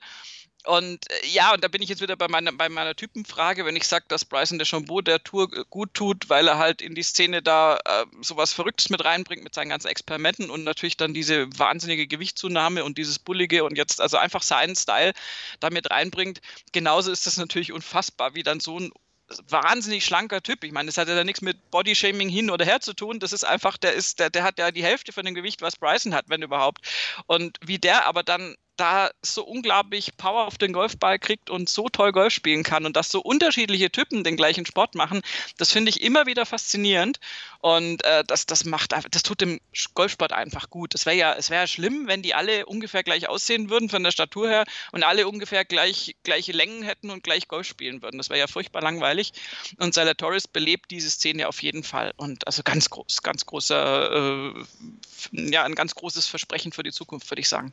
und äh, ja, und da bin ich jetzt wieder bei meiner, bei meiner Typenfrage, wenn ich sage, dass Bryson DeChambeau der Tour gut tut, weil er halt in die Szene da äh, sowas Verrücktes mit reinbringt mit seinen ganzen Experimenten und natürlich dann diese wahnsinnige Gewichtszunahme und dieses Bullige und jetzt also einfach seinen Style damit reinbringt. Genauso ist das natürlich unfassbar, wie dann so ein wahnsinnig schlanker Typ. Ich meine, das hat ja nichts mit Bodyshaming hin oder her zu tun. Das ist einfach, der ist, der, der hat ja die Hälfte von dem Gewicht, was Bryson hat, wenn überhaupt. Und wie der aber dann da so unglaublich Power auf den Golfball kriegt und so toll Golf spielen kann und dass so unterschiedliche Typen den gleichen Sport machen, das finde ich immer wieder faszinierend und äh, das, das macht das tut dem Golfsport einfach gut. Es wäre ja, es wäre schlimm, wenn die alle ungefähr gleich aussehen würden von der Statur her und alle ungefähr gleich, gleiche Längen hätten und gleich Golf spielen würden. Das wäre ja furchtbar langweilig. Und Sala Torres belebt diese Szene auf jeden Fall und also ganz groß, ganz großer, äh, ja, ein ganz großes Versprechen für die Zukunft, würde ich sagen.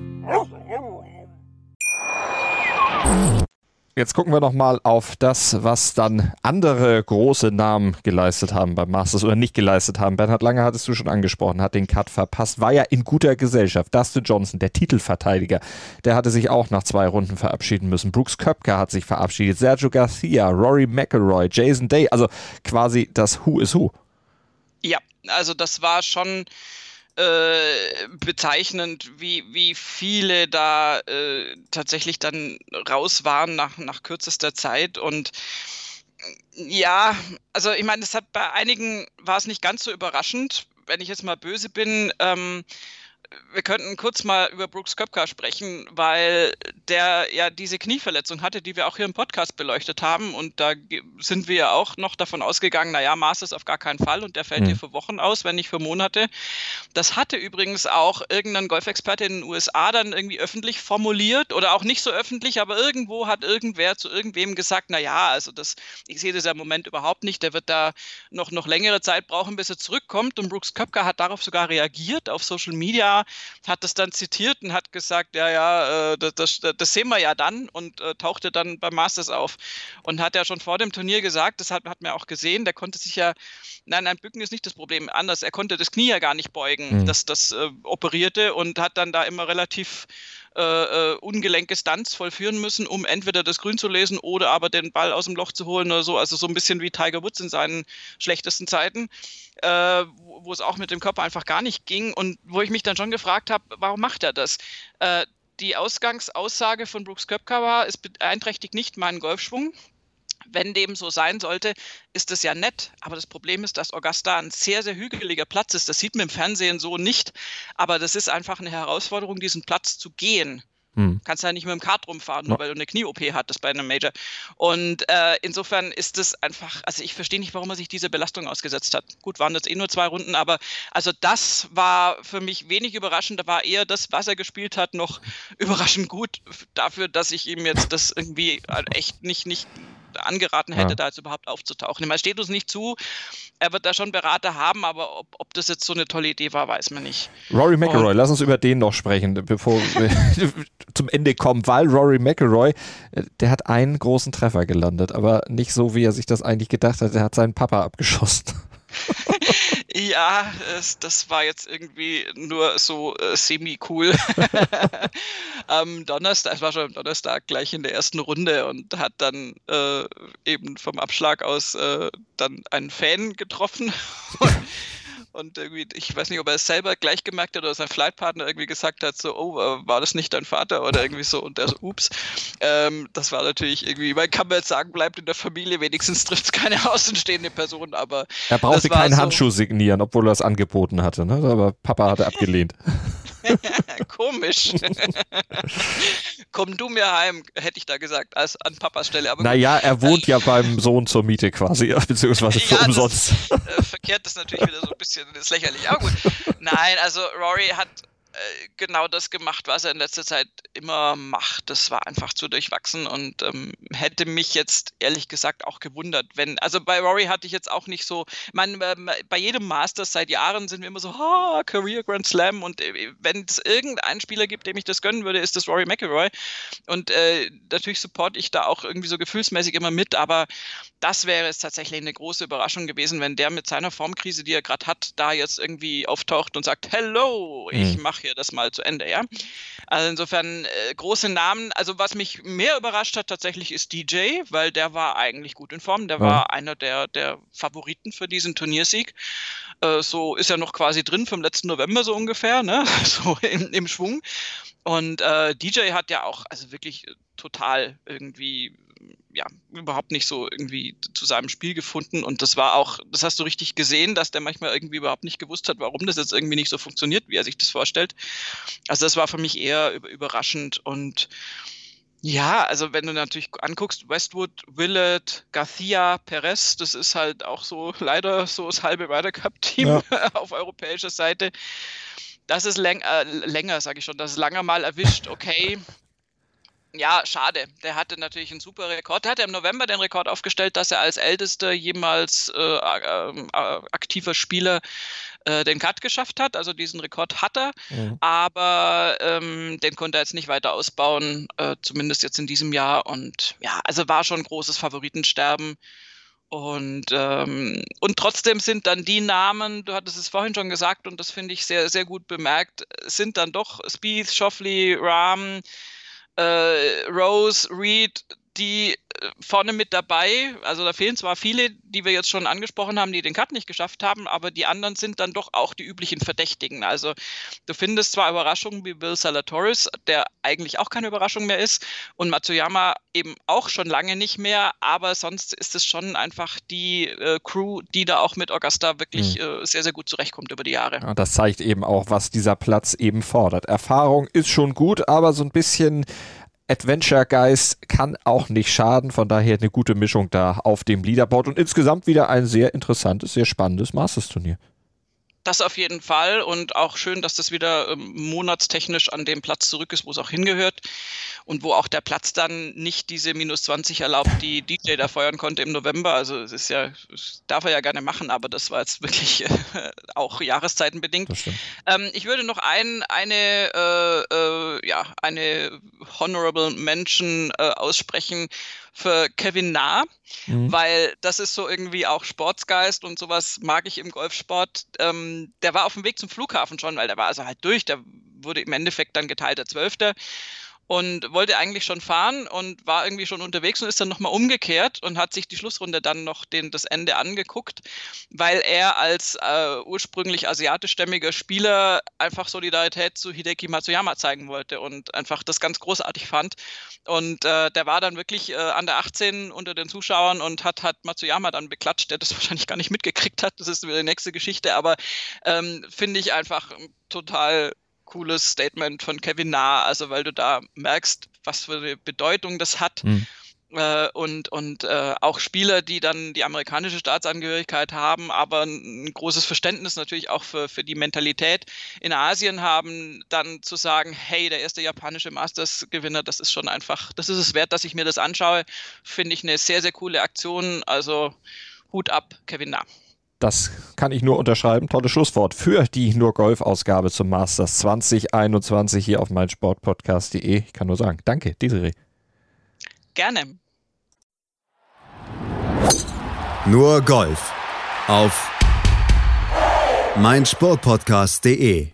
Jetzt gucken wir noch mal auf das, was dann andere große Namen geleistet haben beim Masters oder nicht geleistet haben. Bernhard Lange hattest du schon angesprochen, hat den Cut verpasst, war ja in guter Gesellschaft. Dustin Johnson, der Titelverteidiger, der hatte sich auch nach zwei Runden verabschieden müssen. Brooks Köpker hat sich verabschiedet, Sergio Garcia, Rory McElroy, Jason Day, also quasi das Who is Who. Ja, also das war schon äh, bezeichnend, wie, wie viele da äh, tatsächlich dann raus waren nach, nach kürzester Zeit. Und ja, also ich meine, es hat bei einigen war es nicht ganz so überraschend, wenn ich jetzt mal böse bin. Ähm, wir könnten kurz mal über Brooks Köpker sprechen, weil der ja diese Knieverletzung hatte, die wir auch hier im Podcast beleuchtet haben. Und da sind wir ja auch noch davon ausgegangen, naja, Masters auf gar keinen Fall und der fällt mhm. hier für Wochen aus, wenn nicht für Monate. Das hatte übrigens auch irgendein Golfexperte in den USA dann irgendwie öffentlich formuliert oder auch nicht so öffentlich, aber irgendwo hat irgendwer zu irgendwem gesagt, naja, also das, ich sehe das ja im Moment überhaupt nicht, der wird da noch, noch längere Zeit brauchen, bis er zurückkommt. Und Brooks Köpker hat darauf sogar reagiert auf Social Media hat das dann zitiert und hat gesagt, ja, ja, äh, das, das, das, sehen wir ja dann und äh, tauchte dann beim Masters auf. Und hat ja schon vor dem Turnier gesagt, das hat, hat man auch gesehen, der konnte sich ja, nein, nein, Bücken ist nicht das Problem, anders, er konnte das Knie ja gar nicht beugen, mhm. das, das äh, operierte und hat dann da immer relativ äh, äh, ungelenke Stunts vollführen müssen, um entweder das Grün zu lesen oder aber den Ball aus dem Loch zu holen oder so. Also so ein bisschen wie Tiger Woods in seinen schlechtesten Zeiten, äh, wo, es auch mit dem Körper einfach gar nicht ging und wo ich mich dann schon gefragt habe, warum macht er das? Äh, die Ausgangsaussage von Brooks Köpker war, es beeinträchtigt nicht meinen Golfschwung wenn dem so sein sollte, ist es ja nett. Aber das Problem ist, dass Augusta ein sehr, sehr hügeliger Platz ist. Das sieht man im Fernsehen so nicht. Aber das ist einfach eine Herausforderung, diesen Platz zu gehen. Hm. Kannst ja nicht mit dem Kart rumfahren, nur weil du eine Knie-OP hattest bei einem Major. Und äh, insofern ist es einfach, also ich verstehe nicht, warum er sich diese Belastung ausgesetzt hat. Gut, waren jetzt eh nur zwei Runden, aber also das war für mich wenig überraschend. Da war eher das, was er gespielt hat, noch überraschend gut dafür, dass ich ihm jetzt das irgendwie echt nicht, nicht angeraten hätte, ja. da jetzt überhaupt aufzutauchen. Meine, steht uns nicht zu, er wird da schon Berater haben, aber ob, ob das jetzt so eine tolle Idee war, weiß man nicht. Rory McIlroy, lass uns über den noch sprechen, bevor wir zum Ende kommen, weil Rory McIlroy, der hat einen großen Treffer gelandet, aber nicht so, wie er sich das eigentlich gedacht hat. Er hat seinen Papa abgeschossen. ja, es, das war jetzt irgendwie nur so äh, semi-cool. Am Donnerstag, es war schon am Donnerstag gleich in der ersten Runde und hat dann äh, eben vom Abschlag aus äh, dann einen Fan getroffen. Und irgendwie, ich weiß nicht, ob er es selber gleich gemerkt hat oder sein Flightpartner irgendwie gesagt hat, so, oh, äh, war das nicht dein Vater oder irgendwie so. Und er so, ups. Ähm, das war natürlich irgendwie, man kann man jetzt sagen, bleibt in der Familie, wenigstens trifft es keine außenstehende Person, aber. Er brauchte keinen so, Handschuh signieren, obwohl er es angeboten hatte, ne? aber Papa hatte abgelehnt. Komisch. Komm du mir heim, hätte ich da gesagt, als an Papas Stelle. Aber naja, er wohnt ja beim Sohn zur Miete quasi, beziehungsweise für ja, umsonst. Das, äh, verkehrt das natürlich wieder so ein bisschen das ist lächerlich. Aber gut. Nein, also Rory hat genau das gemacht, was er in letzter Zeit immer macht. Das war einfach zu durchwachsen und ähm, hätte mich jetzt ehrlich gesagt auch gewundert, wenn, also bei Rory hatte ich jetzt auch nicht so, man, bei jedem Masters seit Jahren sind wir immer so, ha, Career Grand Slam und äh, wenn es irgendeinen Spieler gibt, dem ich das gönnen würde, ist das Rory McIlroy und äh, natürlich supporte ich da auch irgendwie so gefühlsmäßig immer mit, aber das wäre es tatsächlich eine große Überraschung gewesen, wenn der mit seiner Formkrise, die er gerade hat, da jetzt irgendwie auftaucht und sagt, hello, ich mhm. mache hier das mal zu Ende, ja. Also insofern äh, große Namen. Also was mich mehr überrascht hat tatsächlich ist DJ, weil der war eigentlich gut in Form. Der ja. war einer der, der Favoriten für diesen Turniersieg. Äh, so ist er noch quasi drin vom letzten November so ungefähr, ne? so im, im Schwung. Und äh, DJ hat ja auch also wirklich total irgendwie ja, überhaupt nicht so irgendwie zu seinem Spiel gefunden. Und das war auch, das hast du richtig gesehen, dass der manchmal irgendwie überhaupt nicht gewusst hat, warum das jetzt irgendwie nicht so funktioniert, wie er sich das vorstellt. Also das war für mich eher überraschend und ja, also wenn du natürlich anguckst, Westwood, Willett, Garcia, Perez, das ist halt auch so leider so das halbe Ryder Cup-Team ja. auf europäischer Seite. Das ist läng äh, länger, sage ich schon, das ist lange mal erwischt, okay ja, schade. Der hatte natürlich einen super Rekord. Der hatte im November den Rekord aufgestellt, dass er als ältester jemals äh, äh, aktiver Spieler äh, den Cut geschafft hat. Also diesen Rekord hat er, mhm. aber ähm, den konnte er jetzt nicht weiter ausbauen, äh, zumindest jetzt in diesem Jahr. Und ja, also war schon großes Favoritensterben. Und, ähm, und trotzdem sind dann die Namen, du hattest es vorhin schon gesagt, und das finde ich sehr, sehr gut bemerkt, sind dann doch Spieth, Schoffley, Rahm, äh, Uh, Rose, Reed, die äh, vorne mit dabei. Also da fehlen zwar viele, die wir jetzt schon angesprochen haben, die den Cut nicht geschafft haben, aber die anderen sind dann doch auch die üblichen Verdächtigen. Also du findest zwar Überraschungen wie Bill Salatoris, der eigentlich auch keine Überraschung mehr ist, und Matsuyama eben auch schon lange nicht mehr, aber sonst ist es schon einfach die äh, Crew, die da auch mit Augusta wirklich mhm. äh, sehr, sehr gut zurechtkommt über die Jahre. Ja, das zeigt eben auch, was dieser Platz eben fordert. Erfahrung ist schon gut, aber so ein bisschen Adventure Geist kann auch nicht schaden. Von daher eine gute Mischung da auf dem Leaderboard und insgesamt wieder ein sehr interessantes, sehr spannendes Masters-Turnier. Das auf jeden Fall und auch schön, dass das wieder ähm, monatstechnisch an dem Platz zurück ist, wo es auch hingehört und wo auch der Platz dann nicht diese minus 20 erlaubt, die DJ da feuern konnte im November. Also es ist ja, das darf er ja gerne machen, aber das war jetzt wirklich äh, auch jahreszeitenbedingt. Ähm, ich würde noch ein, eine, äh, äh, ja, eine Honorable Mention äh, aussprechen für Kevin Nah, mhm. weil das ist so irgendwie auch Sportsgeist und sowas mag ich im Golfsport. Ähm, der war auf dem Weg zum Flughafen schon, weil der war also halt durch, der wurde im Endeffekt dann geteilter Zwölfter und wollte eigentlich schon fahren und war irgendwie schon unterwegs und ist dann nochmal umgekehrt und hat sich die Schlussrunde dann noch den, das Ende angeguckt, weil er als äh, ursprünglich asiatischstämmiger Spieler einfach Solidarität zu Hideki Matsuyama zeigen wollte und einfach das ganz großartig fand. Und äh, der war dann wirklich äh, an der 18 unter den Zuschauern und hat, hat Matsuyama dann beklatscht, der das wahrscheinlich gar nicht mitgekriegt hat. Das ist wieder die nächste Geschichte, aber ähm, finde ich einfach total cooles Statement von Kevin Na, also weil du da merkst, was für eine Bedeutung das hat. Mhm. Äh, und, und äh, auch Spieler, die dann die amerikanische Staatsangehörigkeit haben, aber ein großes Verständnis natürlich auch für, für die Mentalität in Asien haben, dann zu sagen, hey, der erste japanische Masters-Gewinner, das ist schon einfach, das ist es wert, dass ich mir das anschaue, finde ich eine sehr, sehr coole Aktion. Also Hut ab, Kevin Na. Das kann ich nur unterschreiben. Tolles Schlusswort für die nur Golf-Ausgabe zum Masters 2021 hier auf meinsportpodcast.de. Ich kann nur sagen, danke, Desiree. Gerne. Nur Golf auf meinsportpodcast.de